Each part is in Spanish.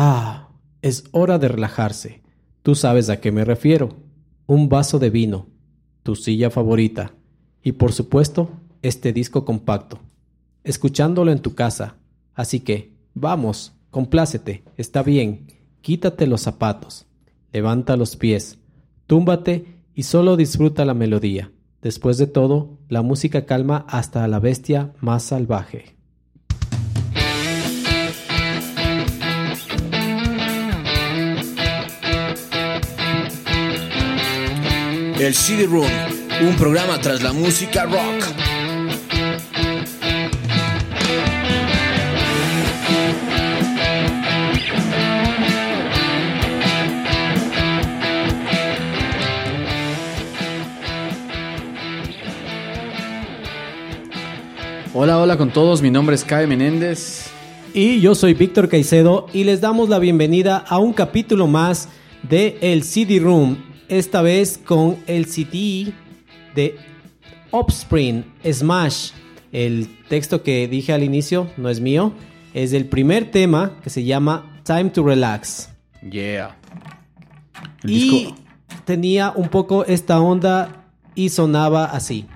Ah, es hora de relajarse. Tú sabes a qué me refiero. Un vaso de vino, tu silla favorita y por supuesto este disco compacto. Escuchándolo en tu casa. Así que, vamos, complácete, está bien. Quítate los zapatos, levanta los pies, túmbate y solo disfruta la melodía. Después de todo, la música calma hasta a la bestia más salvaje. El CD Room, un programa tras la música rock. Hola, hola con todos, mi nombre es Kai Menéndez. Y yo soy Víctor Caicedo y les damos la bienvenida a un capítulo más de El CD Room, esta vez con el CD de Offspring, Smash. El texto que dije al inicio no es mío, es del primer tema que se llama Time to Relax. Yeah. El y disco- tenía un poco esta onda y sonaba así.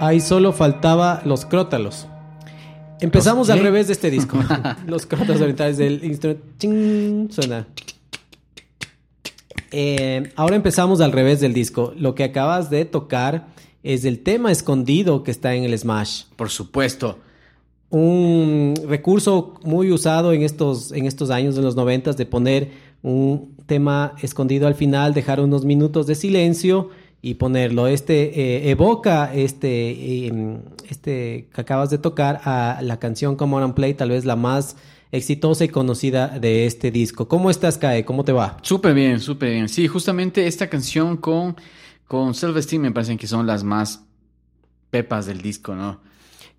Ahí solo faltaba los crótalos. Empezamos ¿Los al revés de este disco. los crótalos orientales del instrumento. ching, suena. Eh, ahora empezamos al revés del disco. Lo que acabas de tocar es el tema escondido que está en el Smash. Por supuesto. un recurso muy usado en estos, en estos años de los noventas de poner un tema escondido al final, dejar unos minutos de silencio y ponerlo. Este eh, evoca este, eh, este que acabas de tocar a la canción Come On and Play, tal vez la más exitosa y conocida de este disco. ¿Cómo estás, Kae? ¿Cómo te va? Súper bien, súper bien. Sí, justamente esta canción con, con Self-Esteem me parecen que son las más pepas del disco, ¿no?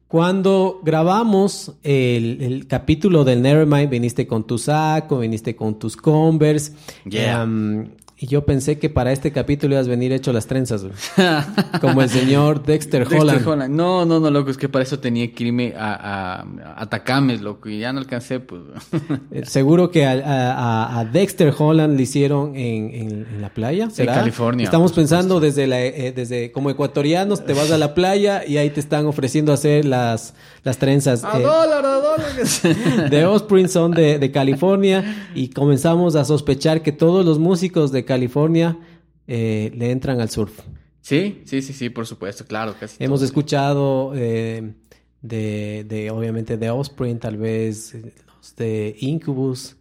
Cuando grabamos el, el capítulo del Nevermind, viniste con tu saco, viniste con tus Converse. Yeah. Em, y yo pensé que para este capítulo ibas a venir hecho las trenzas, güey. Como el señor Dexter, Dexter Holland. Holland. No, no, no, loco, es que para eso tenía que irme a, a, Atacames, loco, y ya no alcancé, pues. Eh, Seguro que a, a- a Dexter Holland le hicieron en, en- en la playa, ¿será? California, Estamos pensando desde la, eh, desde como ecuatorianos, te vas a la playa y ahí te están ofreciendo hacer las, las trenzas. a eh, dólar, a dólar. de Offspring son de, de California y comenzamos a sospechar que todos los músicos de California eh, le entran al surf. sí, sí, sí, sí, por supuesto, claro, casi. Hemos escuchado eh, de, de, obviamente, de Offspring, tal vez eh, los de Incubus,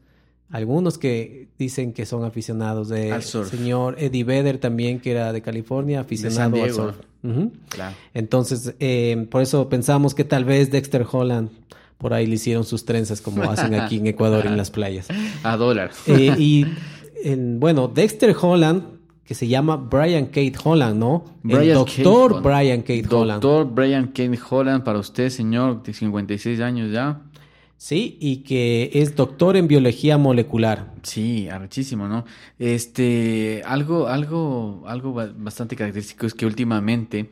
algunos que dicen que son aficionados de Al surf. señor Eddie Vedder también que era de California aficionado San al surf Ujú. Claro. entonces eh, por eso pensamos que tal vez Dexter Holland por ahí le hicieron sus trenzas como hacen aquí en Ecuador en las playas A dólar. Eh, y en- bueno Dexter Holland que se llama Brian Kate Holland no el Brian doctor Kate. Brian Kate Holland Doctor Brian Kate Holland, para usted, señor, de 56 años ya. sí y que es doctor en biología molecular Sí, arrechísimo, ¿no? Este, algo, algo, algo ba- bastante característico es que últimamente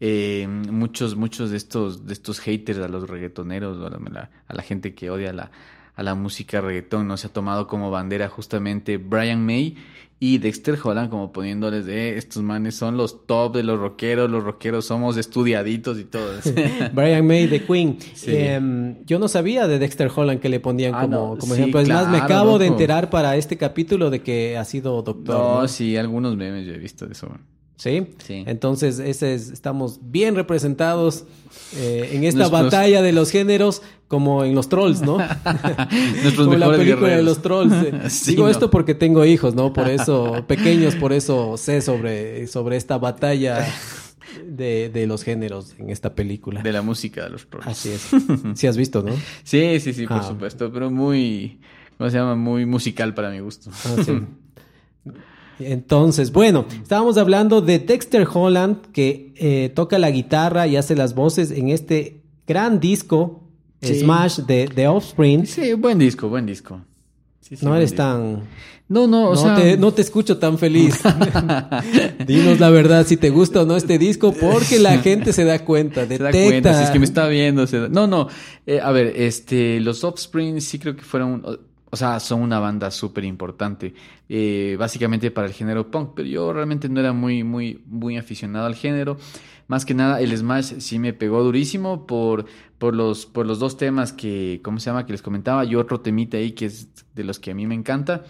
eh, muchos, muchos de estos, de estos haters a los reggaetoneros o a la, a la gente que odia la, a la música reggaetón, ¿no? Se ha tomado como bandera justamente Brian May y Dexter Holland como poniéndoles de estos manes son los top de los rockeros, los rockeros somos estudiaditos y todo. Brian May de Queen. Sí. Em, yo no sabía de Dexter Holland que le ponían Ah, como, no, como sí, ejemplo. Es más, me acabo de enterar para este capítulo de que ha sido doctor. no, ¿no? sí, algunos memes yo he visto de eso. ¿Sí? Sí. Entonces, ese es- estamos bien representados eh, en esta batalla de los géneros, como en los trolls, ¿no? Nuestros como la película de los trolls. eh. Sí, Digo ¿no? esto porque tengo hijos, ¿no? Por eso, pequeños, por eso sé sobre, sobre esta batalla de, de los géneros en esta película. De la música de los trolls. Así es. Sí has visto, ¿no? Sí, sí, sí, por Ah. supuesto, pero muy, ¿cómo se llama? Muy musical para mi gusto. Ah, sí. Entonces, bueno, estábamos hablando de Dexter Holland que eh, toca la guitarra y hace las voces en este gran disco Sí. Smash de, de Offspring. Sí, buen disco, buen disco. Sí, sí, no eres disco. tan... No, no, o no, sea... te, no te escucho tan feliz. Dinos la verdad si te gusta o no este disco, porque la gente se da cuenta, Se detecta. da cuenta, si es que me está viendo. se da- No, no. eh, a ver, este, los Offspring sí creo que fueron, o, sea, son una banda súper importante, eh, básicamente para el género punk, pero yo realmente no era muy, muy, muy aficionado al género. Más que nada, el Smash sí me pegó durísimo por, por, los, por los dos temas que, ¿cómo se llama? Que les comentaba, y otro temita ahí que es de los que a mí me encanta.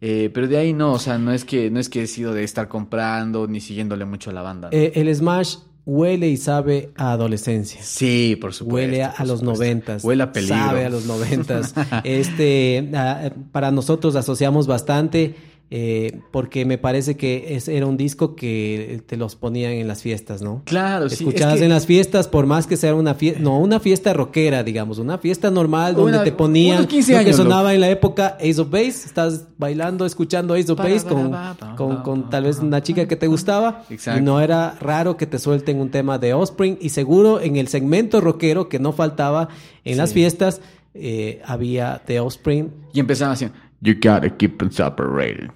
Eh, pero de ahí no, o sea, no es que no es que he sido de estar comprando ni siguiéndole mucho a la banda. Eh, el Smash huele y sabe a adolescencia. Sí, por supuesto. Huele a, los noventas. Huele a peligro. Sabe a los noventas. este, ah, para nosotros asociamos bastante eh, porque me parece que es, era un disco que te los ponían en las fiestas, ¿no? Claro, sí. Escuchabas es que- en las fiestas, por más que sea una fiesta, no una fiesta rockera, digamos, una fiesta normal donde Una- te ponían unos 15 lo que sonaba en la época Ace of Base, estás bailando, escuchando Ace of Base con, con, con tal vez una chica que te gustaba Exacto. y no era raro que te suelten un tema de Offspring y seguro en el segmento rockero que no faltaba en las fiestas eh, había de Offspring Y empezaba así. You gotta keep them separated.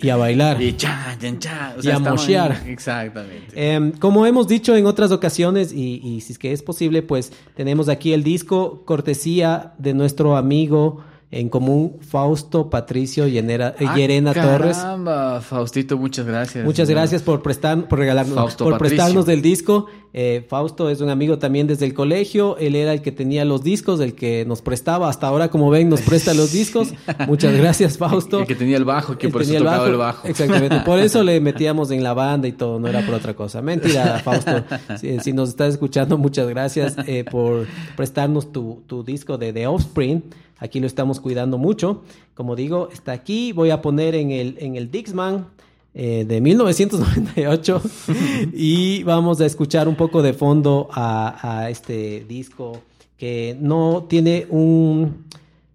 y a bailar. Y chan, chan, chan. O Y a moshear. Exactamente. Em, como hemos dicho en otras ocasiones, y, y si es que es posible, pues tenemos aquí el disco cortesía de nuestro amigo en común, Fausto Patricio Llenera- eh, Ah, Torres. Caramba, Faustito, muchas gracias. Muchas gracias por prestar, por regalarnos, Fausto por Patricio. prestarnos del disco. Eh, Fausto es un amigo también desde el colegio. Él era el que tenía los discos, el que nos prestaba. Hasta ahora, como ven, nos presta los discos. Muchas gracias, Fausto. El que tenía el bajo, que Él por eso tocaba el bajo. Exactamente. Por eso le metíamos en la banda y todo, no era por otra cosa. Mentira, Fausto. Si, si nos estás escuchando, muchas gracias eh, por prestarnos tu, tu disco de The Offspring. Aquí lo estamos cuidando mucho. Como digo, está aquí. Voy a poner en el, en el Dixman. eh, de 1998 y vamos a escuchar un poco de fondo a, a este disco que no tiene un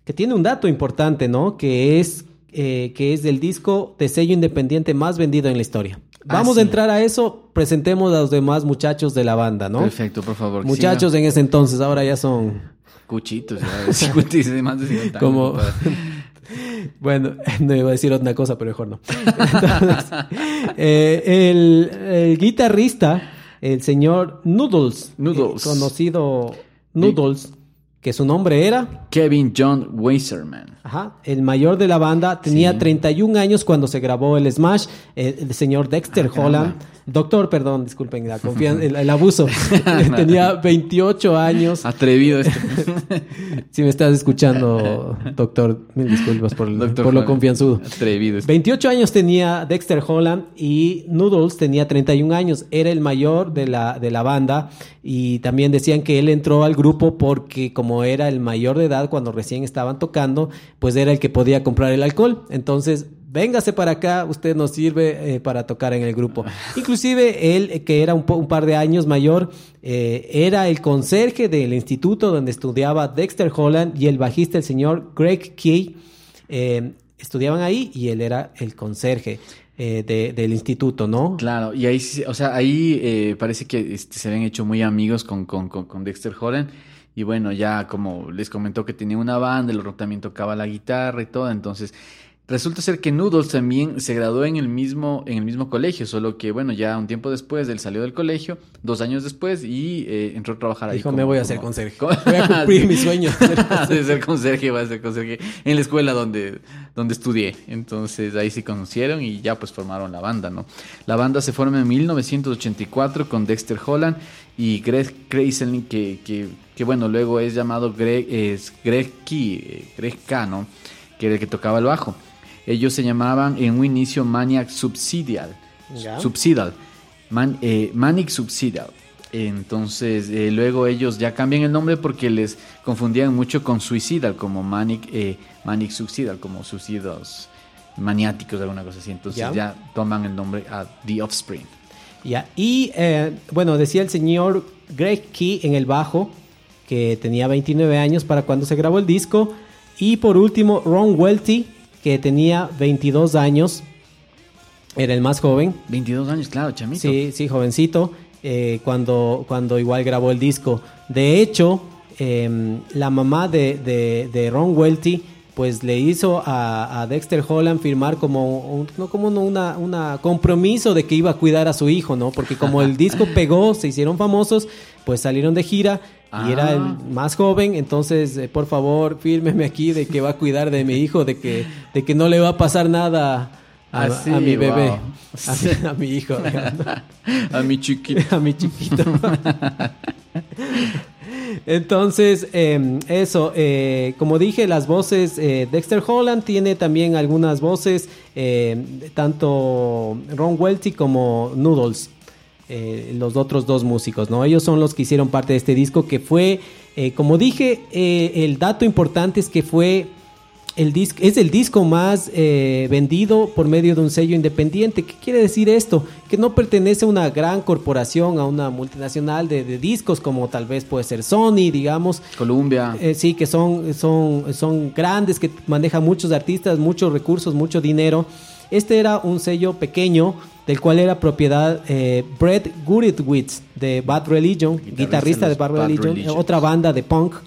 que tiene un dato importante, ¿no? Que es, eh, que es el disco de sello independiente más vendido en la historia. Ah, Vamos sí. a entrar a eso, presentemos a los demás muchachos de la banda, ¿no? Perfecto, por favor. Muchachos siga. en ese entonces, ahora ya son Cuchitos, ya. de 50 y de más de 50 años, como... bueno, no iba a decir otra cosa, pero mejor no. Entonces, eh, el, el guitarrista, el señor Noodles, Noodles. eh, conocido Noodles, que su nombre era... Kevin John Weiserman. Ajá, el mayor de la banda tenía Sí. 31 años cuando se grabó el Smash. El, el señor Dexter Ah. Holland, doctor, perdón, disculpen la confianza, el, el abuso. tenía 28 años. Atrevido este. Si me estás escuchando, doctor, mil disculpas por, el- Doctor por lo confianzudo. Atrevido este. 28 años tenía Dexter Holland y Noodles tenía 31 años. Era el mayor de la, de la banda y también decían que él entró al grupo porque como era el mayor de edad cuando recién estaban tocando, pues era el que podía comprar el alcohol. Entonces, véngase para acá, usted nos sirve eh, para tocar en el grupo. Inclusive él, eh, que era un, par de años mayor, eh, era el conserje del instituto donde estudiaba Dexter Holland y el bajista, el señor Greg Key, estudiaban ahí y él era el conserje. del instituto, ¿no? Claro, y ahí, o sea, ahí parece que este, se habían hecho muy amigos con, con, con Dexter Holland. Y bueno, ya como les comentó que tenía una banda, el también tocaba la guitarra y todo, entonces Resulta ser que Noodles también se graduó en el mismo, en el mismo colegio, solo que, bueno, ya un tiempo después él salió del colegio, dos años después, y eh, entró a trabajar ahí. Dijo, me voy a hacer conserje. Voy a cumplir mi sueño. de ser conserje, voy a ser conserje en la escuela donde, donde estudié. Entonces ahí se conocieron y ya pues formaron la banda, ¿no? La banda se forma en 1984 con Dexter Holland y Greg Kreiselnik, que, que, que, bueno, luego es llamado Greg, es Greg Key, eh, Greg K, ¿no? Que era el que tocaba el bajo. Ellos se llamaban en un inicio Maniac Subsidial. Subsidial. Eh, Manic Subsidial. Entonces, eh, luego ellos ya cambian el nombre porque les confundían mucho con Suicidal, como Manic, eh, Manic Subsidial, como suicidios maniáticos, alguna cosa así. Entonces ya toman el nombre a The Offspring. Ya, y bueno, decía el señor Greg Key en el bajo, que tenía 29 años para cuando se grabó el disco. Y por último, Ron Welty, que tenía 22 años, era el más joven. 22 años, claro, chamito. Sí, sí, jovencito, eh, cuando, cuando igual grabó el disco. De hecho, em, la mamá de, Ron Welty pues le hizo a, Dexter Holland firmar como un, no como una, una compromiso de que iba a cuidar a su hijo, ¿no? Porque como el disco pegó, se hicieron famosos, pues salieron de gira y era el ah. más joven, entonces eh, por favor fírmeme aquí de que va a cuidar de mi hijo, de que, de que no le va a pasar nada a, ah, mi bebé, a, mi hijo, a mi chiquito, a mi chiquito. Entonces, em, eso, eh, como dije, las voces, eh, Dexter Holland tiene también algunas voces, tanto Ron Welty como Noodles. Eh, los otros dos músicos, ¿no? Ellos son los que hicieron parte de este disco que fue, eh, como dije, eh, el dato importante es que fue el disco, es el disco más vendido por medio de un sello independiente. ¿Qué quiere decir esto? Que no pertenece a una gran corporación, a una multinacional de, discos como tal vez puede ser Sony, digamos. Columbia. sí, que son, son, son grandes, que manejan muchos artistas, muchos recursos, mucho dinero. Este era un sello pequeño del cual era propiedad eh, Brett Guritwitz de Bad Religion, guitarrista, de Bad, Religion, otra banda de punk,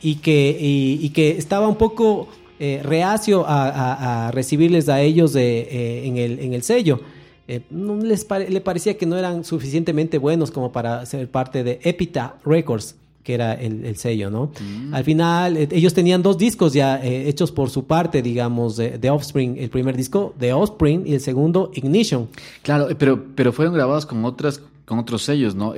y que, y, que estaba un poco eh, reacio a, recibirles a ellos eh, en, el, en el sello. no les le parecía que no eran suficientemente buenos como para ser parte de Epita Records que era el, sello, ¿no? Mm. Al final, eh, ellos tenían dos discos ya eh, hechos por su parte, digamos, de, Offspring. El primer disco, de Offspring, y el segundo, Ignition. Claro, eh, pero, pero fueron grabados con otras con otros sellos, ¿no?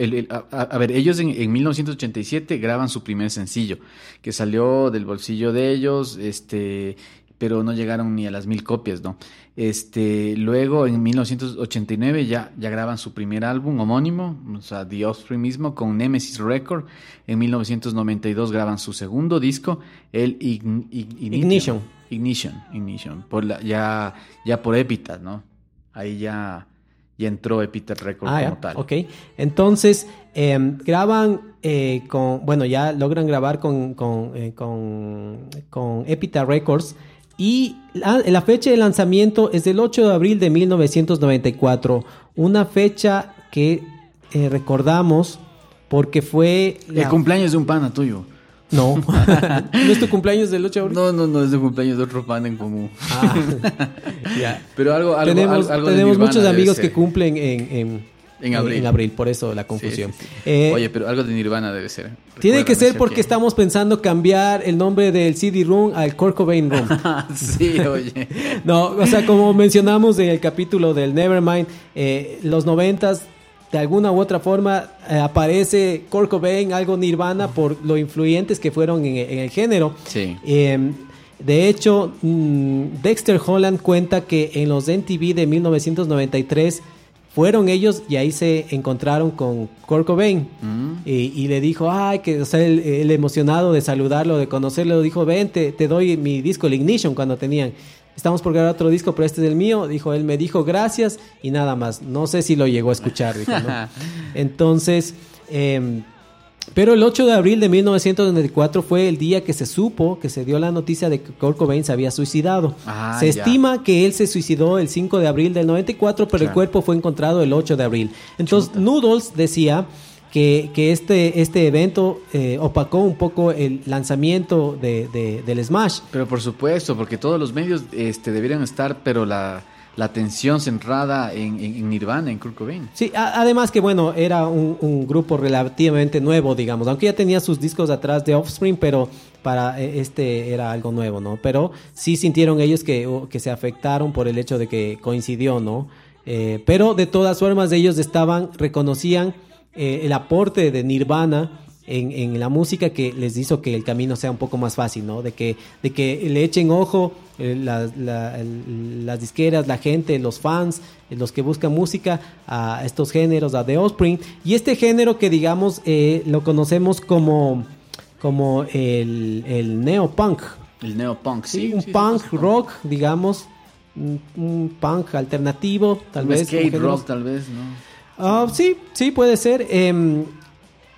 a, ver, ellos en, en, 1987 graban su primer sencillo, que salió del bolsillo de ellos, este, pero no llegaron ni a las mil copias, ¿no? Este, luego en 1989 ya, ya graban su primer álbum homónimo, o sea, The Offspring mismo, con Nemesis Record. En 1992 graban su segundo disco, el Ignition. Ignition, Ignition, por la, ya, ya por Epitaph, ¿no? Ahí ya, ya entró Epitaph Record ah, como tal. Ok, entonces em, graban eh, con, bueno, ya logran grabar con, con, eh, con, con Epitaph Records y la, fecha de lanzamiento es del 8 de abril de 1994, una fecha que eh, recordamos porque fue... El cumpleaños de un pana tuyo. No, ¿no es tu cumpleaños del 8 de abril? No, no, no, es el cumpleaños de otro pana en común. Ah, Pero algo, algo Tenemos, tenemos muchos amigos que cumplen en en abril. En abril, por eso la confusión. Eh, Oye, pero algo de Nirvana debe ser. Tiene que ser porque estamos pensando cambiar el nombre del CD Room al Kurt Cobain Room. sí, oye. no, o sea, como mencionamos en el capítulo del Nevermind, eh, los noventas de alguna u otra forma eh, aparece Kurt Cobain, algo Nirvana, por lo influyentes que fueron en, el género. Sí. Em, de hecho, mm, Dexter Holland cuenta que en los MTV de 1993 fueron ellos y ahí se encontraron con Kurt Cobain Mm. y, y le dijo, ay, que, o sea, él, él emocionado de saludarlo, de conocerlo, dijo, ven, te, te doy mi disco, el Ignition, cuando tenían. Estamos por grabar otro disco, pero este es el mío. Dijo, él me dijo gracias y nada más. No sé si lo llegó a escuchar. dijo, ¿no? Entonces, em, pero el 8 de abril de 1994 fue el día que se supo, que se dio la noticia de que Kurt Cobain se había suicidado. Ah, se ya. estima que él se suicidó el 5 de abril del 94, pero el cuerpo fue encontrado el 8 de abril. Entonces, Noodles decía que, que este, este evento eh, opacó un poco el lanzamiento de, de- del Smash. Pero por supuesto, porque todos los medios este, deberían estar, pero la, la atención centrada en, en- Nirvana, en Kurt Cobain. Sí, además que bueno, era un, un grupo relativamente nuevo, digamos, aunque ya tenía sus discos atrás de Offspring, pero para eh, este era algo nuevo, ¿no? Pero sí sintieron ellos que, que se afectaron por el hecho de que coincidió, ¿no? Eh, pero de todas formas ellos estaban, reconocían eh, el aporte de Nirvana en, en la música que les hizo que el camino sea un poco más fácil, ¿no? De que, de que le echen ojo eh, la- el- las disqueras, la gente, los fans, eh, los que buscan música a estos géneros, a The Offspring. Y este género que digamos eh, lo conocemos como, como el, el neopunk. El neopunk, Sí, sí. un sí, punk sí, rock, digamos. Un, un punk alternativo, tal Un vez. skate rock, tal vez, ¿no? Ah, sí, sí, puede ser.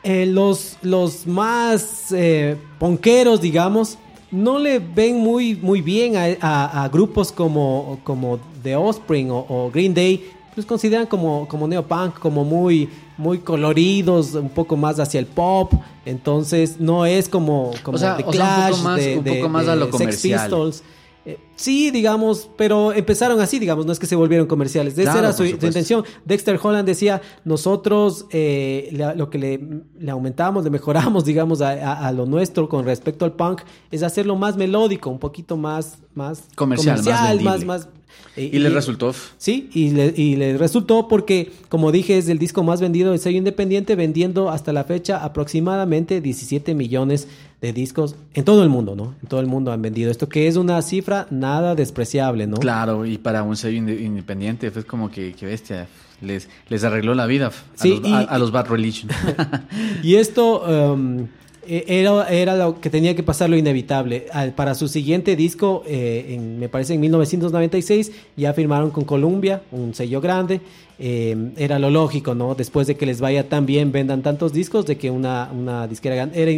Eh, los, los más eh, ponqueros, digamos, no le ven muy, muy bien a, a- a grupos como, como The Offspring o, o Green Day. Los consideran como, como neopunk, como muy, muy coloridos, un poco más hacia el pop. Entonces, no es como, como O sea, The o sea, un Clash, poco más- de, un de- poco más a lo Sex comercial. Pistols. Eh, sí, digamos, pero empezaron así, digamos, no es que se volvieron comerciales. Esa Claro, era su, intención. Dexter Holland decía, nosotros eh, la- lo que le, le aumentamos, le mejoramos, digamos, a, a- a lo nuestro con respecto al punk, es hacerlo más melódico, un poquito más, más Comercial, más más, más- eh, Y le resultó. Sí, y le, y le resultó porque, como dije, es el disco más vendido del sello independiente, vendiendo hasta la fecha aproximadamente 17 millones de discos en todo el mundo, ¿no? En todo el mundo han vendido esto, que es una cifra nada despreciable, ¿no? Claro, y para un sello inde- independiente fue como que, que bestia. Les, les arregló la vida a, Sí, los, y- a, a los Bad Religion. Y esto um, era, era lo que tenía que pasar lo inevitable. Al- para su siguiente disco, eh, en- me parece en 1996, ya firmaron con Columbia, un sello grande. Eh, era lo lógico, ¿no? Después de que les vaya tan bien, vendan tantos discos, de que una, una disquera gan- Era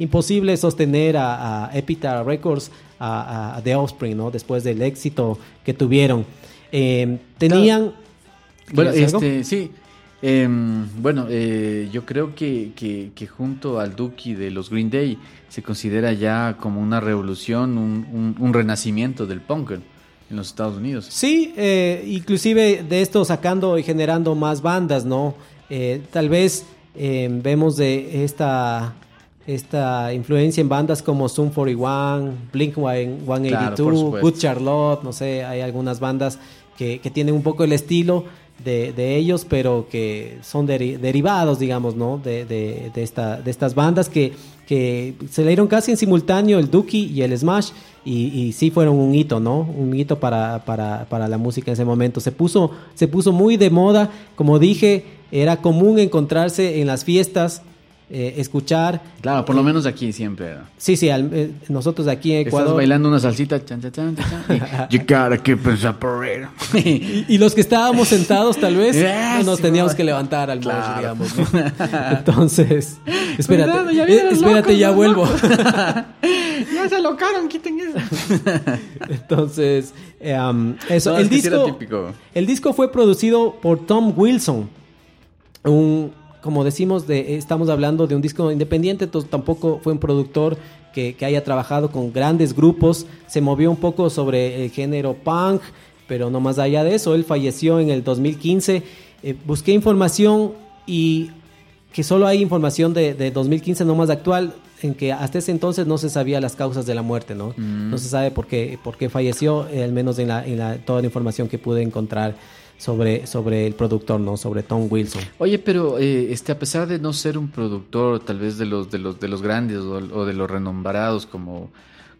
imposible sostener a, a Epitaph Records, a, The Offspring, ¿no? Después del éxito que tuvieron. Eh, tenían... Bueno, este, sí. Em, bueno, eh, yo creo que, que, que junto al Duki de los Green Day se considera ya como una revolución, un, un- un renacimiento del punk en los Estados Unidos. Sí, eh, inclusive de esto sacando y generando más bandas, ¿no? Eh, tal vez eh, vemos de esta, esta influencia en bandas como Zoom 41, Blink Claro, por 182, supuesto. Good Charlotte, no sé, hay algunas bandas que, que tienen un poco el estilo de, ellos, pero que son deri- derivados, digamos, ¿no? De, de, de esta, de estas bandas que, que se le dieron casi en simultáneo el Dookie y el Smash y, y sí fueron un hito, ¿no? Un hito para, para, para la música en ese momento. Se puso, se puso muy de moda, como dije, era común encontrarse en las fiestas, eh, escuchar. Claro, por lo menos aquí siempre. Sí, sí, al- eh, nosotros aquí en Estás Ecuador. bailando una salsita. Chan, chan, y, separate. Y, y los que estábamos sentados, tal vez, Yes, nos teníamos que levantar al mosh, Claro. digamos. ¿no? Entonces, espérate, Cuidado, ya eh, espérate, locos, ya los vuelvo. ya se alocaron, quiten eso. Entonces, eh, um, eso. No, el que disco, el disco fue producido por Tom Wilson, un, como decimos, de, estamos hablando de un disco independiente, entonces tampoco fue un productor que, que haya trabajado con grandes grupos, se movió un poco sobre el género punk, pero no más allá de eso, él falleció en el 2015. Eh, busqué información y que solo hay información de, de 2015 no más actual, en que hasta ese entonces no se sabía las causas de la muerte, ¿no? No se sabe por qué, por qué falleció, eh, al menos en, la, en la, toda la información que pude encontrar sobre, sobre el productor, ¿no? Sobre Tom Wilson. Oye, pero eh, este, a pesar de no ser un productor tal vez de los de los de los grandes o, o de los renombrados como,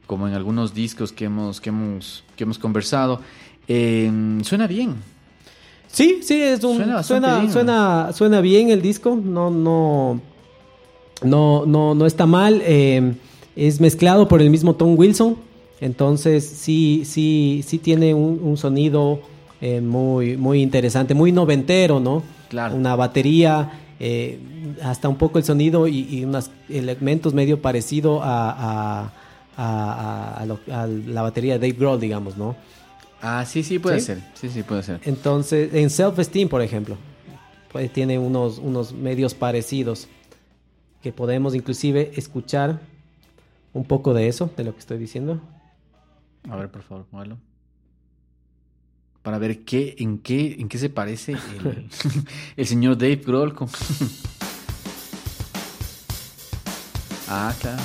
como en algunos discos que hemos que hemos que hemos conversado, eh, suena bien. Sí, sí, es un, Suena suena, bastante suena, bien, suena, bien el disco, no, no, no, no, no está mal. eh, es mezclado por el mismo Tom Wilson, entonces sí, sí, sí tiene un, un sonido eh, muy, muy interesante, muy noventero, ¿no? Claro. Una batería, eh, hasta un poco el sonido y, y unos elementos medio parecido a, a- a- lo- la batería de Dave Grohl, digamos, ¿no? Ah, sí, sí, puede ¿Sí? ser. Sí, sí, puede ser. Entonces, en Self-Esteem, por ejemplo, pues tiene unos, unos medios parecidos que podemos inclusive escuchar un poco de eso, de lo que estoy diciendo. A ver, por favor, póngalo. Para ver qué, en qué, en qué se parece el, el señor Dave Grohl con... ah, claro.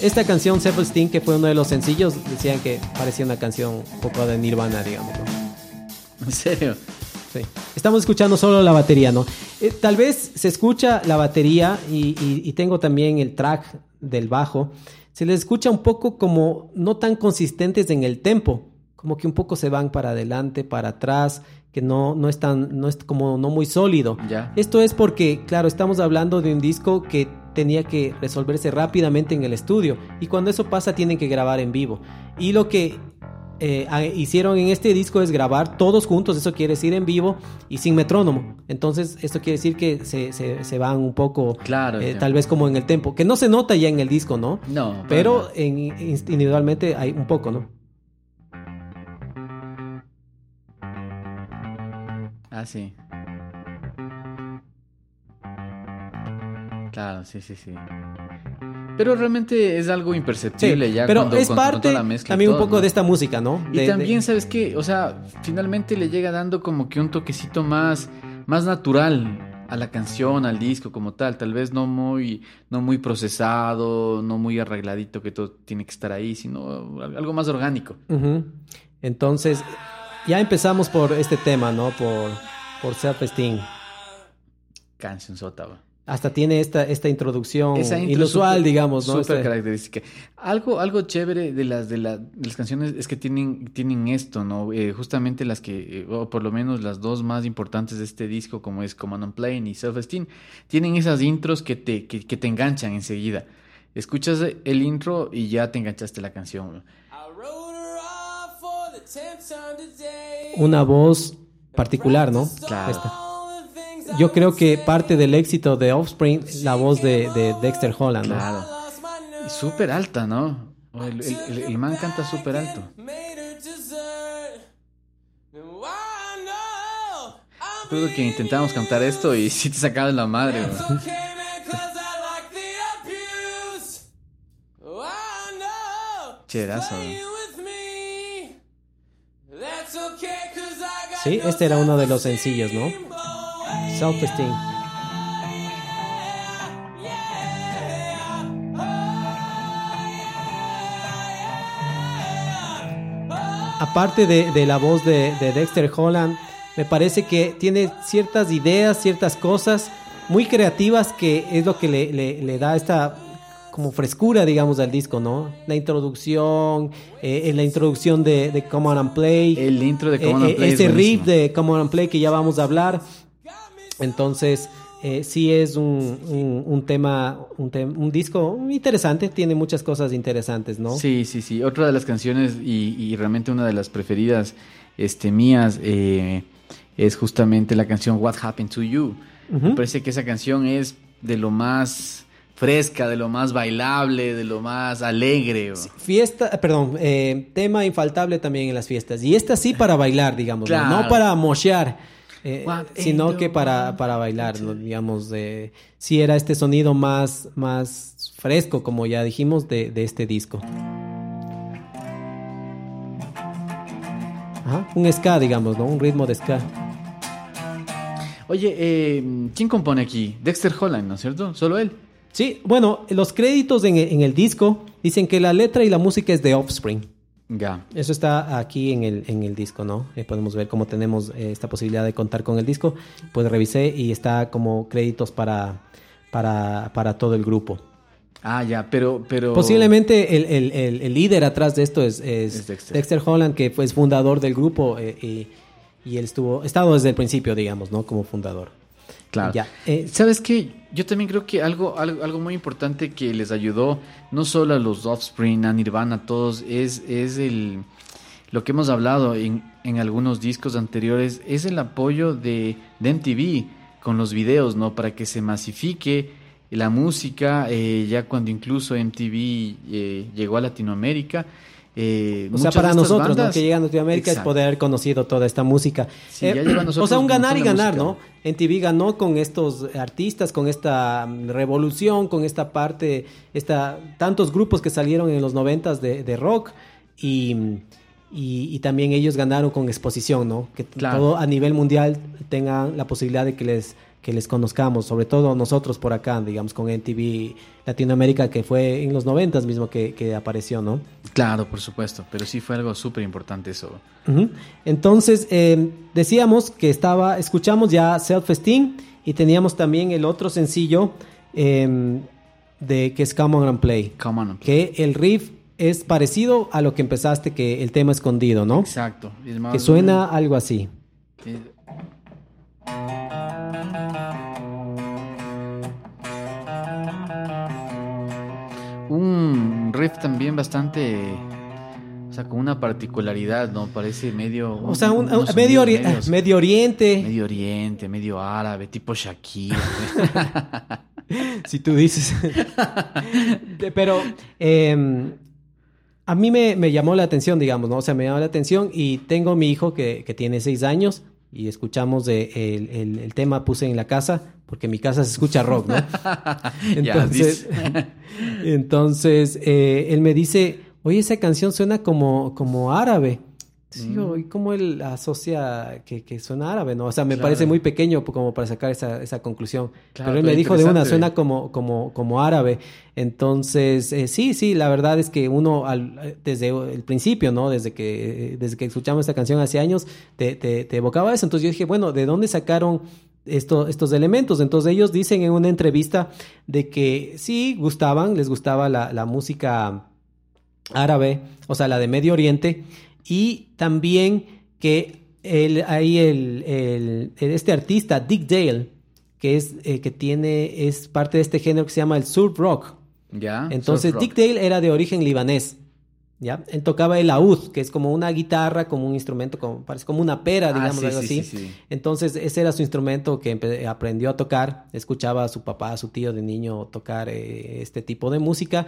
Esta canción Self-Esteem, que fue uno de los sencillos, decían que parecía una canción un poco de Nirvana, digamos. ¿no? En serio. Sí. Estamos escuchando solo la batería, ¿no? Eh, tal vez se escucha la batería y, y- y tengo también el track del bajo. Se les escucha un poco como no tan consistentes en el tempo, como que un poco se van para adelante, para atrás, que no, no es tan, no es como no muy sólido. Ya. Esto es porque, claro, estamos hablando de un disco que tenía que resolverse rápidamente en el estudio y cuando eso pasa tienen que grabar en vivo. Y lo que eh, hicieron en este disco es grabar todos juntos, eso quiere decir en vivo y sin metrónomo. Entonces, esto quiere decir que se, se- se van un poco, Claro, eh, tal vez como en el tempo, que no se nota ya en el disco, ¿no? No, Pero en, individualmente hay un poco, ¿no? Ah, sí. Claro, sí, sí, sí. Pero realmente es algo Sí, imperceptible ya pero cuando- es con parte toda la mezcla también un poco ¿no? de esta música, ¿no? Y de- también, ¿sabes qué? O sea, finalmente le llega dando como que un toquecito más, más natural a la canción, al disco como tal. Tal vez no muy, no muy procesado, no muy arregladito que todo tiene que estar ahí, sino algo más orgánico. Entonces, ya empezamos por este tema, ¿no? Por, por Self-Esteem. Canción sota. Hasta tiene esta, esta introducción Esa intro inusual, digamos, ¿no? Súper Este- característica. Algo, algo chévere de las, de, la- de las canciones es que tienen, tienen esto, ¿no? Eh, justamente las que, eh, o por lo menos las dos más importantes de este disco, como es Command and Plane y Self Esteem, tienen esas intros que te, que, que te enganchan enseguida. Escuchas el intro y ya te enganchaste la canción. una voz particular, ¿no? Claro. Esta. Yo creo que parte del éxito de Offspring, la voz de, de Dexter Holland, ¿no? Claro. Y súper alta, ¿no? El, el- el- el man canta súper alto. Recuerdo que intentamos cantar esto y sí te sacabas la madre, ¿no? Cherazo, ¿no? Sí, este era uno de los sencillos, ¿no? Self-Esteem. Aparte de, de la voz de, de Dexter Holland, me parece que tiene ciertas ideas, ciertas cosas muy creativas que es lo que le, le- le da esta como frescura, digamos, al disco, ¿no? La introducción, eh, en la introducción de, de Come On and Play. El intro de Come On Eh, and eh, Play es ese riff de Come On and Play que ya vamos a hablar. Entonces, eh, sí es un, un- un tema, un, un disco interesante, tiene muchas cosas interesantes, ¿no? Sí, sí, sí. Otra de las canciones y, y realmente una de las preferidas este, mías eh, es justamente la canción What Happened to You. Me parece que esa canción es de lo más fresca, de lo más bailable, de lo más alegre. Fiesta, perdón, eh, tema infaltable también en las fiestas. Y esta sí para bailar, digamos, no para mochear, eh, sino in que para, para bailar, ¿no? digamos. De, sí era este sonido más, más fresco, como ya dijimos, de, de este disco. Ajá, un ska, digamos, ¿no? Un ritmo de ska. Oye, eh, ¿quién compone aquí? Dexter Holland, ¿no es cierto? ¿Solo él? Sí, bueno, los créditos en, en el disco dicen que la letra y la música es de Offspring. Ya. Eso está aquí en el, en el disco, ¿no? Eh, podemos ver cómo tenemos eh, esta posibilidad de contar con el disco. Pues revisé y está como créditos para, para, para todo el grupo. Ah, ya, pero... pero... Posiblemente el, el- el- el líder atrás de esto es, es Es Dexter. Dexter. Holland, que fue fundador del grupo eh, y, y él estuvo, estado desde el principio, digamos, ¿no? Como fundador. Claro. Ya, ¿Sabes qué? Yo también creo que algo, algo, algo muy importante que les ayudó, no solo a los Offspring, a Nirvana, a todos, es, es el lo que hemos hablado en, en algunos discos anteriores, es el apoyo de, de MTV con los videos, ¿no? Para que se masifique la música, eh, ya cuando incluso MTV eh, llegó a Latinoamérica. Eh, O sea, para nosotros, ¿no? que llegan a Latinoamérica, es Exacto. poder haber conocido toda esta música. Sí, nosotros o sea, un ganar y ganar, ¿no? En TV ganó con estos artistas, con esta mm, revolución, con esta parte, esta, tantos grupos que salieron en los noventas de, de rock y, y, y también ellos ganaron con exposición, ¿no? Que Claro. todo a nivel mundial tengan la posibilidad de que les que les conozcamos, sobre todo nosotros por acá, digamos, con NTV Latinoamérica, que fue en los noventas mismo que, que apareció, ¿no? Claro, por supuesto, pero sí fue algo súper importante eso. Entonces, eh, decíamos que estaba, escuchamos ya Self-Esteem y teníamos también el otro sencillo eh, de que es Come On and Play, Come on. que el riff es parecido a lo que empezaste, que el tema escondido, ¿no? Exacto. Que suena algo así. Un riff también bastante, o sea, con una particularidad, ¿no? Parece medio... O sea, un, medio, sonidos ori- medios- medio Oriente, Medio Oriente, medio árabe, tipo Shakira. si tú dices. Pero eh, a mí me, me llamó la atención, digamos, ¿no? O sea, me llamó la atención y tengo mi hijo que, que tiene seis años y escuchamos de- el, el- el tema puse en la casa porque en mi casa se escucha rock, ¿no? Entonces, entonces eh, él me dice, oye, esa canción suena como, como árabe. Sí, Mm. ¿y cómo él asocia que, que suena árabe, no? O sea, me Claro. parece muy pequeño como para sacar esa, esa conclusión. Claro, pero él me dijo de una, suena como, como, como árabe. Entonces, eh, sí, sí, la verdad es que uno al- desde el principio, ¿no? Desde que, desde que escuchamos esta canción hace años, te, te, te evocaba eso. Entonces yo dije, bueno, ¿de dónde sacaron esto- estos elementos? Entonces ellos dicen en una entrevista de que sí gustaban, les gustaba la, la música árabe, o sea, la de Medio Oriente, y también que el, ahí el, el- este artista, Dick Dale, que es eh, que tiene, es parte de este género que se llama el surf rock. ¿Ya? Entonces, Surf Dick. Dale era de origen libanés. ¿Ya? Él tocaba el laúd, que es como una guitarra, como un instrumento, como, parece como una pera, Ah, digamos, sí, algo sí, así. sí, sí. Entonces, ese era su instrumento que aprendió a tocar. Escuchaba a su papá, a su tío de niño tocar eh, este tipo de música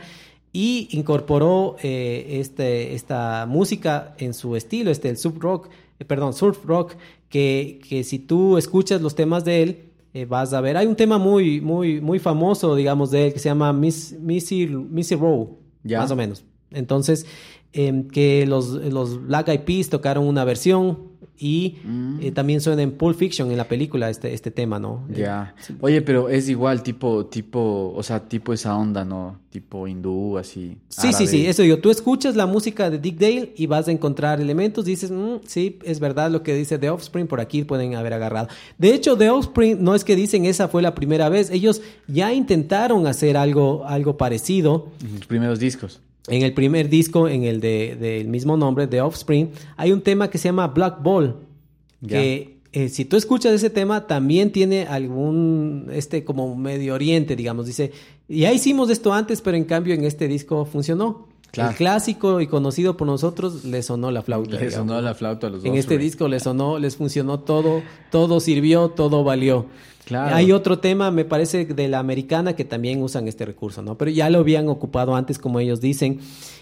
y incorporó eh, este, esta música en su estilo, este, el surf rock, eh, perdón, surf rock, que, que si tú escuchas los temas de él, eh, vas a ver. Hay un tema muy, muy, muy famoso, digamos, de él que se llama Miss, Missy, Missy Row, más o menos. Entonces, em, que los, los Black Eyed Peas tocaron una versión y Mm. eh, también suena en Pulp Fiction, en la película, este, este tema, ¿no? Ya. Oye, pero es igual, tipo, tipo, o sea, tipo esa onda, ¿no? Tipo hindú, así. Sí, sí, sí, eso digo. Tú escuchas la música de Dick Dale y vas a encontrar elementos. Dices, "Mm, sí, es verdad lo que dice The Offspring, por aquí pueden haber agarrado. De hecho, The Offspring no es que dicen esa fue la primera vez. Ellos ya intentaron hacer algo, algo parecido. En Los primeros discos. En el primer disco, en el de- del mismo nombre, The Offspring, hay un tema que se llama Black Ball. Que eh, si tú escuchas ese tema, también tiene algún, este como Medio Oriente, digamos. Dice, ya hicimos esto antes, pero en cambio en este disco funcionó. Claro. El clásico y conocido por nosotros le sonó la flauta. Le sonó la flauta a los En este disco le sonó, les funcionó todo, todo sirvió, todo valió. Claro. Hay otro tema, me parece, de la americana que también usan este recurso, ¿no? Pero ya lo habían ocupado antes, como ellos dicen.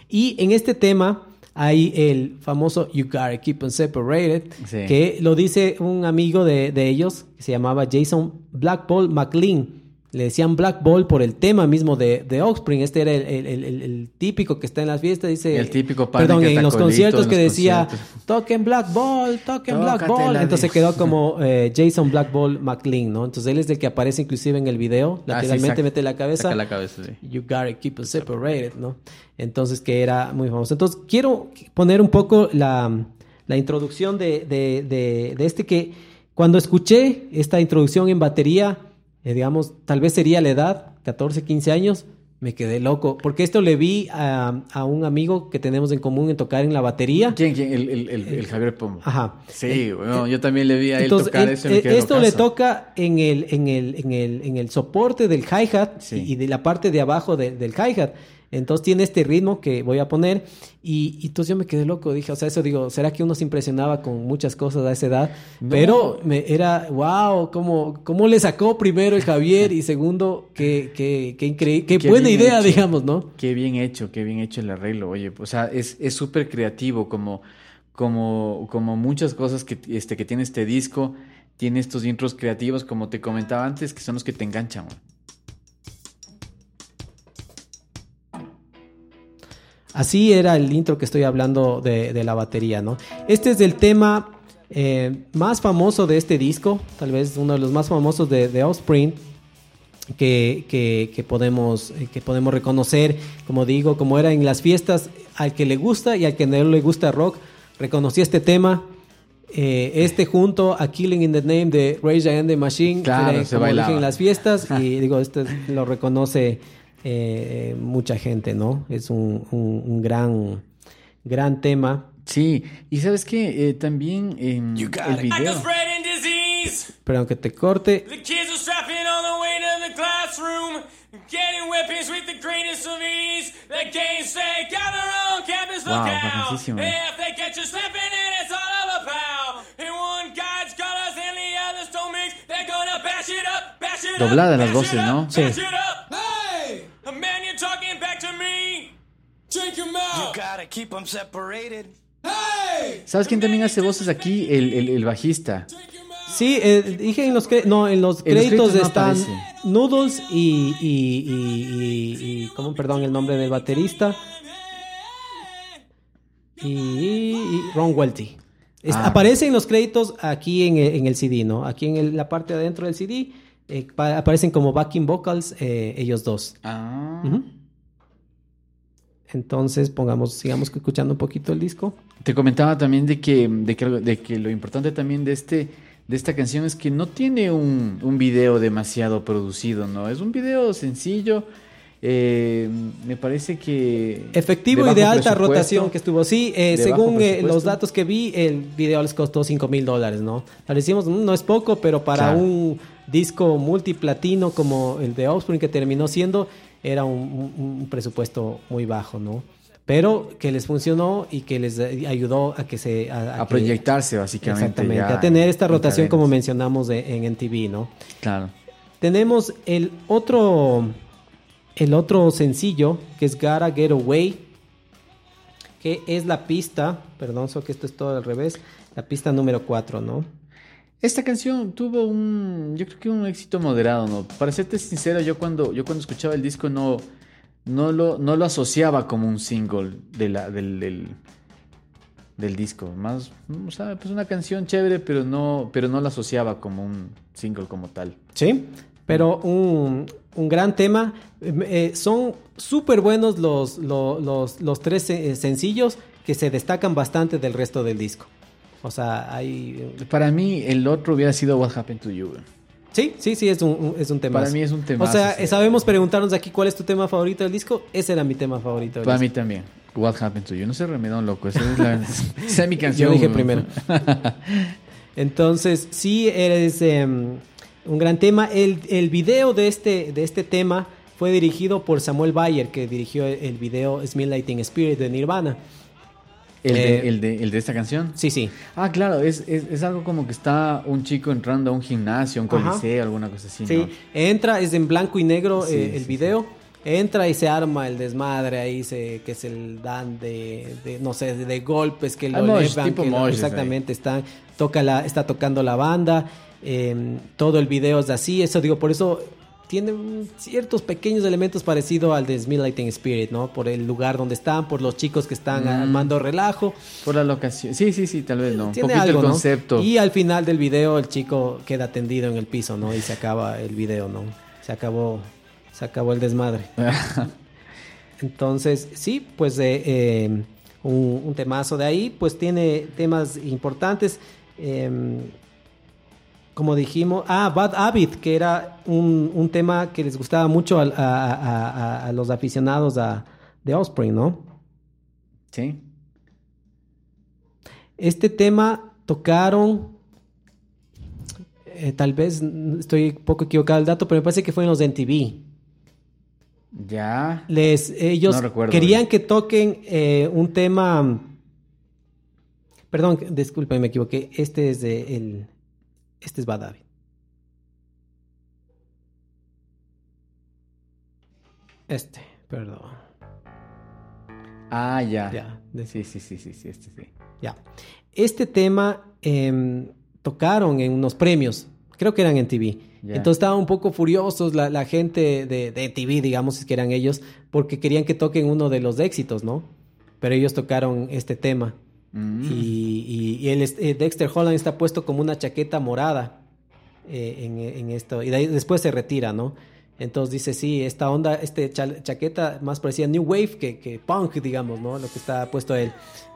Y en este tema hay el famoso You Gotta Keep Them Separated, Sí. que lo dice un amigo de, de ellos, que se llamaba Jason Blackball McLean. Le decían Black Ball por el tema mismo de, de Offspring. Este era el, el- el- típico que está en las fiestas. Dice, El típico Perdón, en los conciertos en que decía, conciertos. toquen Black Ball, toquen Black Ball. Entonces quedó como eh, Jason Black Ball McLean, ¿no? Entonces él es el que aparece inclusive en el video. Ah, sí, Lateralmente mete la cabeza. Saca la cabeza, sí. You gotta keep them separated, ¿no? Entonces, que era muy famoso. Entonces, quiero poner un poco la, la introducción de, de- de- de este que cuando escuché esta introducción en batería, eh, digamos, tal vez sería la edad, 14, 15 años, Me quedé loco, porque esto le vi a, a un amigo que tenemos en común en tocar en la batería. ¿Quién? quién? El, el, el, el Javier Pombo. Ajá. Sí, bueno, yo también le vi a él Entonces, tocar eso. y me eh, quedé esto le toca en el, en el, en el, en el soporte del hi-hat Sí. y de la parte de abajo de- del hi-hat. Entonces tiene este ritmo que voy a poner y, y entonces yo me quedé loco. Dije, o sea, eso digo, ¿será que uno se impresionaba con muchas cosas a esa edad? No. Pero me, era, wow, ¿cómo, ¿cómo le sacó primero el Javier? Y segundo, qué, qué, qué increíble, qué, Qué buena idea, hecho. digamos, ¿no? Qué bien hecho, qué bien hecho el arreglo. Oye, o sea, es es súper creativo, como, como, como muchas cosas que, este, que tiene este disco. Tiene estos intros creativos, como te comentaba antes, que son los que te enganchan. güey. Así era el intro que estoy hablando de, de la batería, ¿no? Este es el tema eh, más famoso de este disco, tal vez uno de los más famosos de, de Offspring, que, que- que podemos, eh, que podemos reconocer, como digo, como era en las fiestas, al que le gusta y al que no le gusta rock, reconocí este tema. eh, este junto a Killing in the Name de Rage Against the Machine, Claro, se como dije, en las fiestas, y digo, esto es- lo reconoce eh, mucha gente, ¿no? Es un, un- un gran, gran tema. Sí, y sabes qué, también en You got el video. Pero aunque te corte, The kids are strapping on the way to the classroom, getting weapons with the greatest of ease. The game say, gather on campus, look Wow, out. bacanísimo, eh. If they catch you slipping, and it's all over, pal. And one guy's got us and the others don't mix. They're gonna bash it up, bash it Doblada up. las bash voces, it up, ¿no? Sí. Hey, man, you're talking back to me. Drink out. gotta keep them separated. Hey, ¿Sabes quién también hace voces aquí? El, el, el bajista. sí, eh, dije en los, cre- no, en los En los créditos créditos no están aparece. Noodles y, y, y, y- y- ¿cómo, perdón, el nombre del baterista? Y, y Ron Welty. Ah. Aparece en los créditos aquí en, el- en el CD, ¿no? Aquí en el- la parte de adentro del CD eh, pa- aparecen como backing vocals eh, ellos dos. Ah. Entonces, pongamos, sigamos escuchando un poquito el disco. Te comentaba también de que, de que, de que lo importante también de este de esta canción es que no tiene un, un video demasiado producido, ¿no? Es un video sencillo. eh, me parece que. Efectivo de y de alta rotación que estuvo. Sí, eh, según eh, los datos que vi, el video les costó 5 mil dólares, ¿no? Le decimos, "Mm, no es poco, pero para Claro. un disco multiplatino como el de Offspring que terminó siendo, era un, un- un presupuesto muy bajo, ¿no? Pero que les funcionó y que les ayudó a que se... A, que- proyectarse, básicamente. Exactamente, ya a tener esta en rotación como mencionamos de- en NTV, ¿no? Claro. Tenemos el otro, el otro sencillo que es Gotta Get Away, que es la pista, perdón, so que esto es todo al revés, la pista número 4, ¿no? Esta canción tuvo un, yo creo que un éxito moderado, ¿no? Para serte sincero, yo cuando, yo cuando escuchaba el disco no, no lo, no lo asociaba como un single del, del, del disco. Más, pues una canción chévere, pero no, pero no la asociaba como un single como tal. Sí, pero un, un gran tema. Eh, son súper buenos los, lo- los, los tres eh, sencillos que se destacan bastante del resto del disco. O sea, hay... Para mí, el otro hubiera sido What Happened to You. Sí, sí, sí, es un, es un tema. Para mí es un O temazo, sea, sí. sabemos preguntarnos aquí cuál es tu tema favorito del disco. Ese era mi tema favorito del Para disco. mí también. What Happened to You. No sé, remedón, loco. Esa es, la, esa es mi canción. Yo dije primero. Entonces, sí, eres em, un gran tema. El, el video de este, de este tema fue dirigido por Samuel Bayer, que dirigió el, el video Smell Lighting Spirit de Nirvana. ¿El, de, Eh, el, de, ¿El de esta canción? Sí, sí. Ah, claro, es, es, es algo como que está un chico entrando a un gimnasio, un Ajá. coliseo, alguna cosa así, Sí, ¿no? entra, es en blanco y negro Sí, eh, el sí, video. Entra y se arma el desmadre ahí, se, que se el dan de, de, no sé, de, golpes que lo Ah, mosh, elevan, tipo que mosh, exactamente, están, toca la, está tocando la banda, eh, todo el video es así, eso digo, por eso tiene ciertos pequeños elementos parecidos al de Smith Lighting Spirit, ¿no? Por el lugar donde están, por los chicos que están Mm. armando relajo. Por la locación. Sí, sí, sí, tal vez no. Tiene poquito algo, el ¿no? concepto. Y al final del video el chico queda tendido en el piso, ¿no? Y se acaba el video, ¿no? Se acabó, se acabó el desmadre. Entonces, sí, pues eh, eh, un, un temazo de ahí, pues tiene temas importantes. eh, como dijimos, ah, Bad Habit, que era un, un tema que les gustaba mucho a, a- a- a los aficionados a, de Offspring, ¿no? Sí. Este tema tocaron, eh, tal vez estoy un poco equivocado el dato, pero me parece que fue en los MTV. Ya. Les, ellos No recuerdo querían que toquen eh, un tema. Perdón, disculpen, me equivoqué. Este es de el. Este es Bad Habit. Este, perdón. Ah, ya. Ya, de- Sí, sí, sí, sí, sí, este sí. Ya. Este tema em, tocaron en unos premios, creo que eran en TV. Entonces estaban un poco furiosos la, la gente de, de TV, digamos, que eran ellos, porque querían que toquen uno de los éxitos, ¿no? Pero ellos tocaron este tema. Mm. Y, y- es- eh, Dexter Holland está puesto como una chaqueta morada eh, en, en esto. Y de ahí después se retira, ¿no? Entonces dice, sí, esta onda, este cha- chaqueta más parecía New Wave que, que punk, digamos, ¿no? Lo que está puesto él.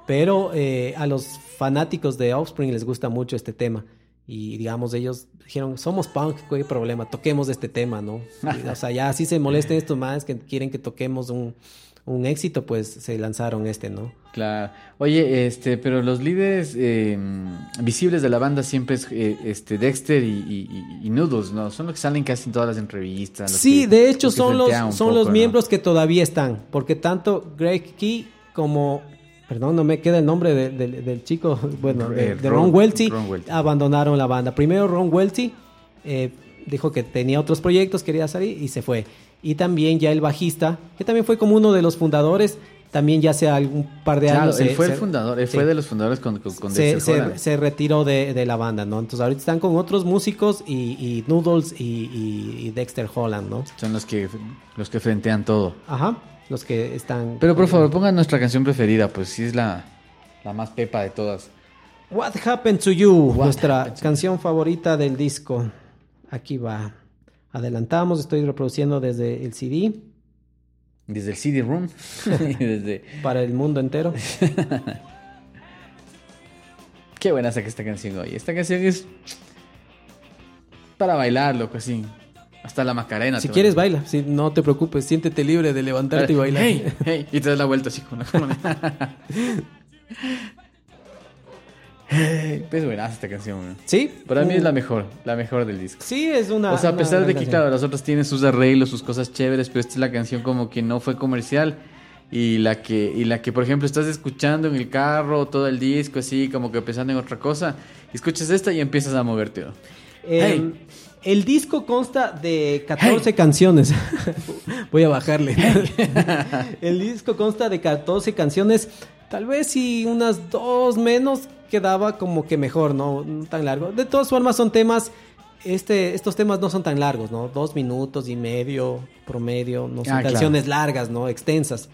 Pero eh, a los fanáticos de Offspring les gusta mucho este tema. Y digamos, ellos dijeron, somos punk, ¿qué problema? Toquemos este tema, ¿no? O sea, ya así se molesten estos más que quieren que toquemos un, un éxito, pues se lanzaron este, ¿no? Claro. Oye, este, pero los líderes eh, visibles de la banda siempre es eh, este Dexter y, y- Noodles, ¿no? Son los que salen casi en todas las entrevistas. los Sí, que- de hecho los son los, son poco, los ¿no? miembros que todavía están, porque tanto Greg Key como, perdón, no me queda el nombre de- de- del chico, bueno, de, Eh, de Ron- Ron, Welty, Ron Welty. abandonaron la banda. Primero Ron Welty eh, dijo que tenía otros proyectos, quería salir y se fue. Y también ya el bajista, que también fue como uno de los fundadores, también ya hace algún par de Claro, años. él se- fue el se- fundador, él sí. fue de los fundadores con, con, con se, retiró de, de la banda, ¿no? Entonces ahorita están con otros músicos y, y Noodles y, y- y Dexter Holland, ¿no? Son los que, los que frentean todo. Ajá, los que están. Pero por favor, pongan nuestra canción preferida, pues sí es la, la más pepa de todas. What Happened to You, nuestra canción favorita del disco. Aquí va. Adelantamos, estoy reproduciendo desde el CD Desde el CD Room. desde... para el mundo entero. Qué buena saca esta canción hoy. Esta canción es para bailar, loco, así. Hasta la Macarena. Si quieres, baila. no te preocupes, siéntete libre de levantarte y bailar. Hey, hey, y te das la vuelta así con la Es buena esta canción. ¿Sí? Para mí es la Mm, mejor, la mejor del disco. Sí, es una. o sea, a pesar de que, canción. claro, las otras tienen sus arreglos, sus cosas chéveres, pero esta es la canción como que no fue comercial. Y la que, y la que, por ejemplo, estás escuchando en el carro todo el disco, así como que pensando en otra cosa, escuchas esta y empiezas a moverte. Eh, Hey. El disco consta de 14 canciones. Voy a bajarle. el disco consta de 14 canciones. Tal vez si unas dos menos quedaba como que mejor, ¿no? No tan largo. De todas formas son temas, este, estos temas no son tan largos, ¿no? Dos minutos y medio promedio, no son Ah, claro. canciones largas, ¿no? Extensas.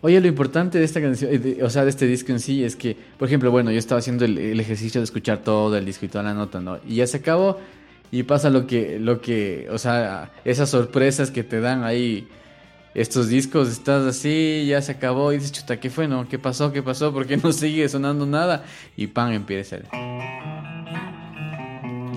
Oye, lo importante de esta canción, de- o sea, de este disco en sí, es que, por ejemplo, bueno, yo estaba haciendo el, el ejercicio de escuchar todo el disco y toda la nota, ¿no? Y ya se acabó y pasa lo que, lo que, o sea, esas sorpresas que te dan ahí estos discos, estás así, ya se acabó y dices, chuta, ¿qué fue, no? ¿Qué pasó? ¿Qué pasó? ¿Por qué no sigue sonando nada? Y pan, empieza el-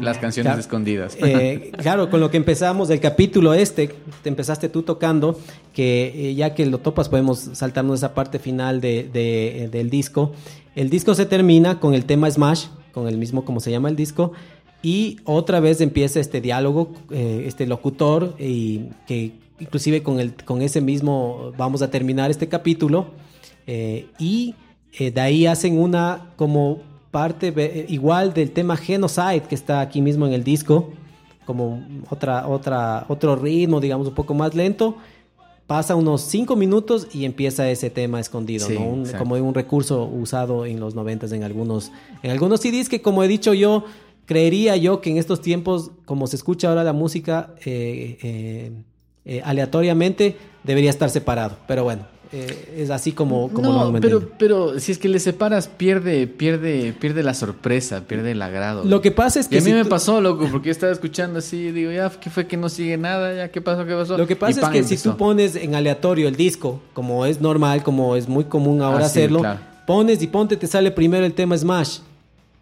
las canciones Claro. escondidas. Eh, claro, con lo que empezamos el capítulo este, te empezaste tú tocando, que eh, ya que lo topas podemos saltarnos esa parte final de, de- eh, del disco. El disco se termina con el tema Smash, con el mismo como se llama el disco, y otra vez empieza este diálogo, eh, este locutor, y que inclusive con, el, con ese mismo vamos a terminar este capítulo, eh, y eh, de ahí hacen una como parte ve- igual del tema Genocide que está aquí mismo en el disco, como otra, otra, otro ritmo, digamos, un poco más lento. Pasa unos cinco minutos y empieza ese tema escondido, Sí, ¿no? Un- exacto. como un recurso usado en los noventas en algunos, en algunos CDs que, como he dicho yo, creería yo que en estos tiempos, como se escucha ahora la música eh, eh, eh, aleatoriamente, debería estar separado. Pero bueno, eh, es así como, como lo no, argumenté. pero, pero si es que le separas, pierde, pierde, pierde la sorpresa, pierde el agrado. Lo que pasa es Y que a mí si me tú- pasó, loco, porque yo estaba escuchando así, digo, ya, ¿qué fue que no sigue nada? ¿Ya qué pasó? ¿Qué pasó? Lo que Y pasa es pan, que si empezó. tú pones en aleatorio el disco, como es normal, como es muy común ahora Ah, sí, hacerlo, claro. pones y ponte, te sale primero el tema Smash.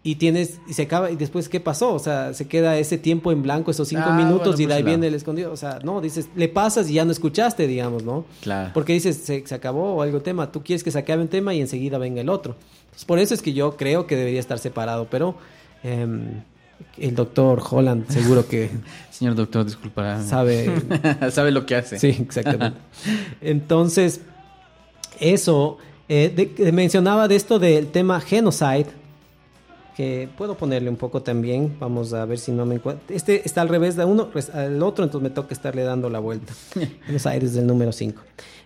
Y tienes y se acaba y después qué pasó o sea se queda ese tiempo en blanco esos cinco Ah, minutos bueno, y de por ahí viene el escondido o sea no dices le pasas y ya no escuchaste digamos no Claro. porque dices se, se acabó o algo tema tú quieres que se acabe un tema y enseguida venga el otro Entonces, por eso es que yo creo que debería estar separado pero em, el doctor Holland seguro que Señor doctor, disculpará. sabe Sabe lo que hace. Sí, exactamente. Entonces, eso, eh, de- de- mencionaba de esto del tema genocide, que puedo ponerle un poco también, vamos a ver si no me encuentro. Este está al revés de uno, res- al otro, entonces me toca estarle dando la vuelta. genocide es del número 5.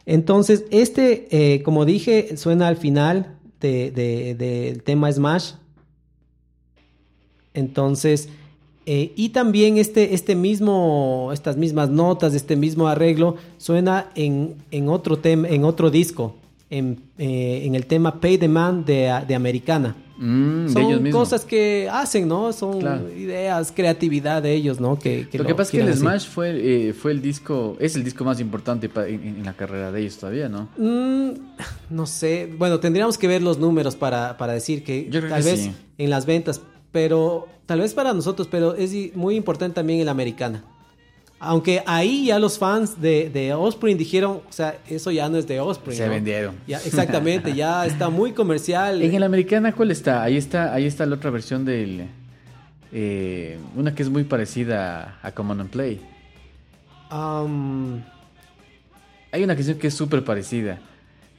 Entonces, este, eh, como dije, suena al final de- de- del tema Smash. Entonces, eh, y también este, este mismo, estas mismas notas, este mismo arreglo suena en, en otro tema, en otro disco, en, eh, en el tema Pay the Man de, de Americana. Mm, de Son ellos cosas que hacen, ¿no? Son Claro. ideas, creatividad de ellos, ¿no? Que, lo que pasa es que el así. Smash fue, eh, fue el disco, es el disco más importante pa- en, en la carrera de ellos todavía, ¿no? Mm, no sé, bueno, tendríamos que ver los números para, para decir que Yo creo tal que vez sí. en las ventas, pero tal vez para nosotros, pero es muy importante también el americana. Aunque ahí ya los fans de, de Osprey dijeron, o sea, eso ya no es de Osprey. Se ¿no? vendieron. Ya, exactamente, ya está muy comercial. En el americana, ¿cuál está? Ahí está, ahí está la otra versión del, eh, una que es muy parecida a Command and Play. Am, Hay una canción que es súper parecida,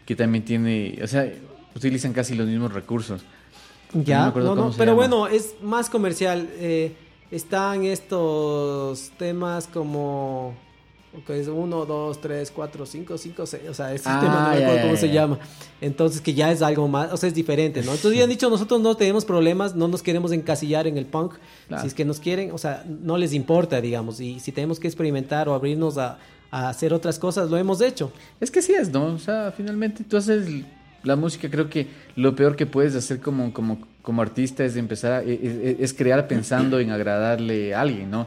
que también tiene, o sea, utilizan casi los mismos recursos. No Ya, me no, acuerdo no, cómo se pero llama. bueno, es más comercial. eh, están estos temas como. ok, es uno, dos, tres, cuatro, cinco, cinco, seis. O sea, ese Ah, tema no me ya, acuerdo cómo se llama. Entonces, que ya es algo más. O sea, es diferente, ¿no? Entonces, ya han dicho, nosotros no tenemos problemas, no nos queremos encasillar en el punk. Claro. Si es que nos quieren, o sea, no les importa, digamos. Y si tenemos que experimentar o abrirnos a, a hacer otras cosas, lo hemos hecho. Es que sí es, ¿no? O sea, finalmente tú haces la música, creo que lo peor que puedes hacer como, como, como artista es empezar a, es, es- crear pensando en agradarle a alguien, ¿no?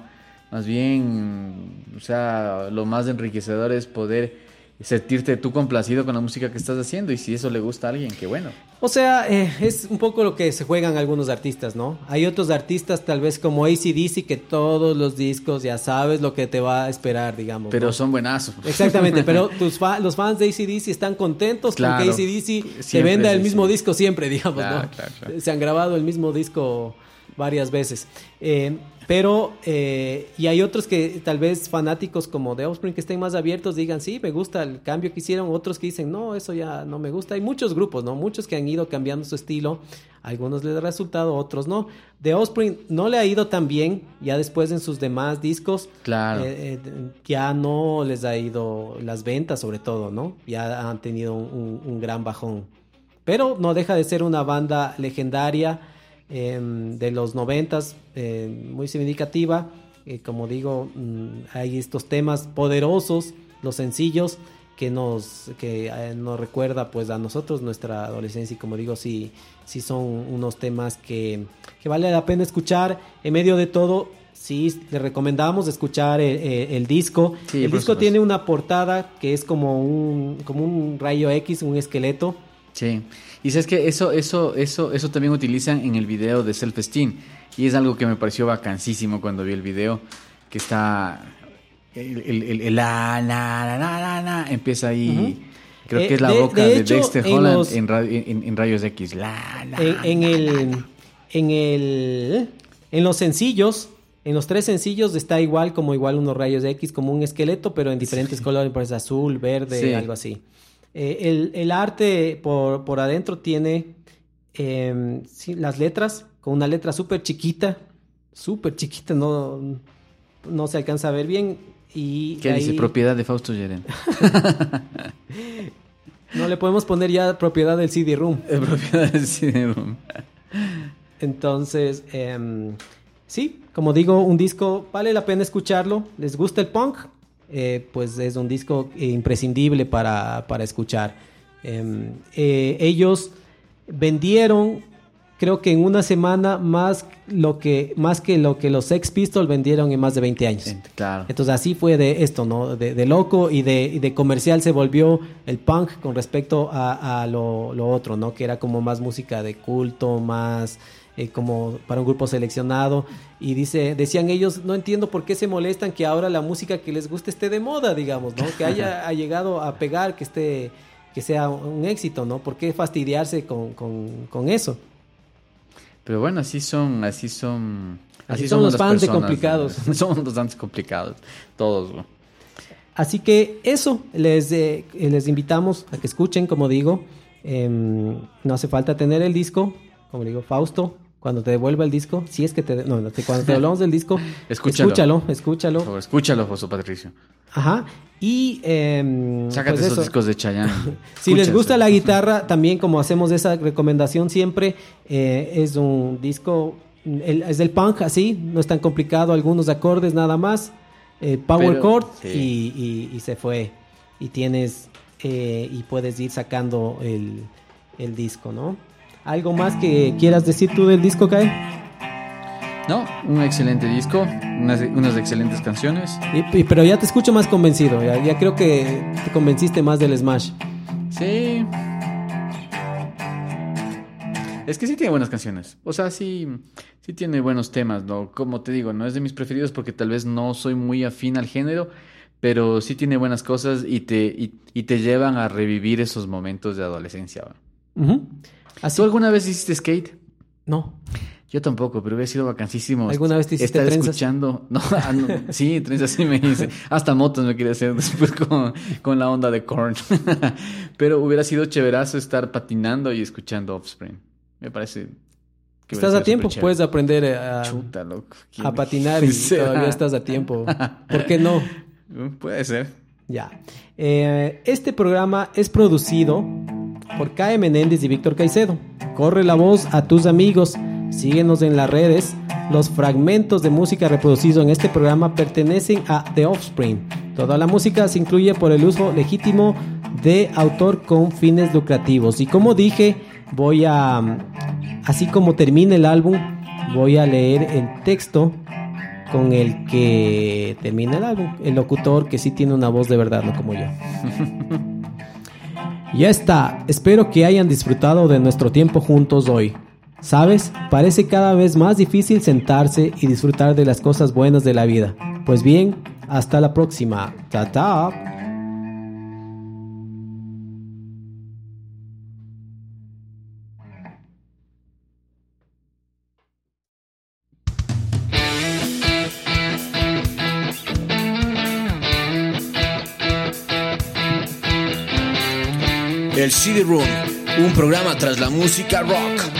Más bien, o sea, lo más enriquecedor es poder sentirte tú complacido con la música que estás haciendo y si eso le gusta a alguien, qué bueno. O sea, eh, es un poco lo que se juegan algunos artistas, ¿no? Hay otros artistas tal vez como ACDC que todos los discos ya sabes lo que te va a esperar, digamos. Pero ¿no? son buenazos. Exactamente, pero tus fa- los fans de ACDC están contentos Claro. con que ACDC se venda el mismo disco siempre, digamos, Claro, ¿no? claro, claro. Se han grabado el mismo disco varias veces. Eh, pero, eh, y hay otros que tal vez fanáticos como de Offspring que estén más abiertos digan, sí, me gusta el cambio que hicieron, otros que dicen, no, eso ya no me gusta. Hay muchos grupos, ¿no? Muchos que han ido cambiando su estilo, algunos les ha resultado, otros no. De Offspring no le ha ido tan bien, ya después en sus demás discos, Claro. eh, eh, ya no les ha ido las ventas sobre todo, ¿no? Ya han tenido un, un gran bajón. Pero no deja de ser una banda legendaria eh, de los noventas, eh, muy significativa. Eh, como digo, mm, hay estos temas poderosos, los sencillos, que nos, que eh, nos recuerda pues a nosotros nuestra adolescencia y como digo, sí, sí son unos temas que, que vale la pena escuchar en medio de todo. Sí, le recomendamos escuchar el, el- el disco. Sí, el disco tiene una portada que es como un, como un rayo X, un esqueleto. Sí. Y sabes que eso, eso, eso, eso también utilizan en el video de Self Esteem. Y es algo que me pareció vacancísimo cuando vi el video. Que está. El, el, el- el la, la, la, la, la, la, empieza ahí. Creo Eh, que es la de- boca de Dexter en Holland los- en, ra- en- en rayos X. La, la, en, el en el en los sencillos en los tres sencillos está igual como igual unos rayos X como un esqueleto pero en diferentes colores pues azul verde Sí. algo así Eh, el, el arte por, por adentro tiene em, sí, las letras con una letra súper chiquita súper chiquita no no se alcanza a ver bien y ¿Qué dice? Propiedad de Fausto Yeren. no le podemos poner ya propiedad del CD-ROOM Propiedad del CD-ROOM. Entonces, em, sí, como digo, un disco vale la pena escucharlo. ¿Les gusta el punk? Eh, pues es un disco imprescindible para, para escuchar. Em, eh, ellos vendieron, creo que en una semana, más, lo que, más que lo que los Sex Pistols vendieron en más de 20 años. Claro. Entonces así fue de esto, ¿no? De, de loco y de, y de comercial se volvió el punk con respecto a, a lo, lo otro, ¿no? Que era como más música de culto, más eh, como para un grupo seleccionado. Y dice, decían ellos, no entiendo por qué se molestan que ahora la música que les guste esté de moda, digamos, ¿no? Que haya ha llegado a pegar, que esté, que sea un éxito, ¿no? ¿Por qué fastidiarse con, con, con eso? Pero bueno, así son, así son. Así son los fans de complicados. ¿no? Somos los fans complicados, todos. ¿no? Así que eso, les, eh, les invitamos a que escuchen, como digo. Em, no hace falta tener el disco, como digo, Fausto, cuando te devuelva el disco, si es que te... No, no, cuando te hablamos del disco, Escúchalo. escúchalo, escúchalo. favor, escúchalo, José Patricio. Ajá. Y... em, Sácate pues esos eso. discos de Chayanne. Si les gusta la guitarra, también como hacemos esa recomendación siempre, eh, es un disco, el- es del punk así, no es tan complicado, algunos acordes nada más, eh, power Pero, chord sí. y, y- y se fue. Y tienes, eh, y puedes ir sacando el, el disco, ¿no? ¿Algo más que quieras decir tú del disco, Kai? No, un excelente disco, unas, unas excelentes canciones. Y- y- pero ya te escucho más convencido, ya, ya creo que te convenciste más del Smash. Sí. Es que sí tiene buenas canciones. O sea, sí, sí tiene buenos temas, ¿no? Como te digo, no es de mis preferidos porque tal vez no soy muy afín al género, pero sí tiene buenas cosas y te, y, y te llevan a revivir esos momentos de adolescencia. Así, ¿Tú alguna vez hiciste skate? no, Yo tampoco, pero hubiera sido vacancísimo. ¿Alguna vez te hiciste estar trenzas? escuchando. No, ah, no, sí, trenzas sí me hice. Hasta motos me quería hacer después con, con la onda de corn. pero hubiera sido chéverazo estar patinando y escuchando Offspring. Me parece. estás a tiempo, puedes aprender eh, a, Chuta, loco. ¿Quién a patinar y será? todavía estás a tiempo. ¿Por qué no? Puede ser. Ya. Eh, este programa es producido por Cae Menéndez y Víctor Caicedo. Corre la voz a tus amigos. Síguenos en las redes. Los fragmentos de música reproducidos en este programa pertenecen a The Offspring. Toda la música se incluye por el uso legítimo de autor con fines lucrativos. Y como dije, voy a, así como termine el álbum, voy a leer el texto con el que termina el álbum. El locutor que sí tiene una voz de verdad, no como yo. ya está. Espero que hayan disfrutado de nuestro tiempo juntos hoy. ¿Sabes? Parece cada vez más difícil sentarse y disfrutar de las cosas buenas de la vida. Pues bien, hasta la próxima. Ta ta. El CD Room, un programa tras la música rock.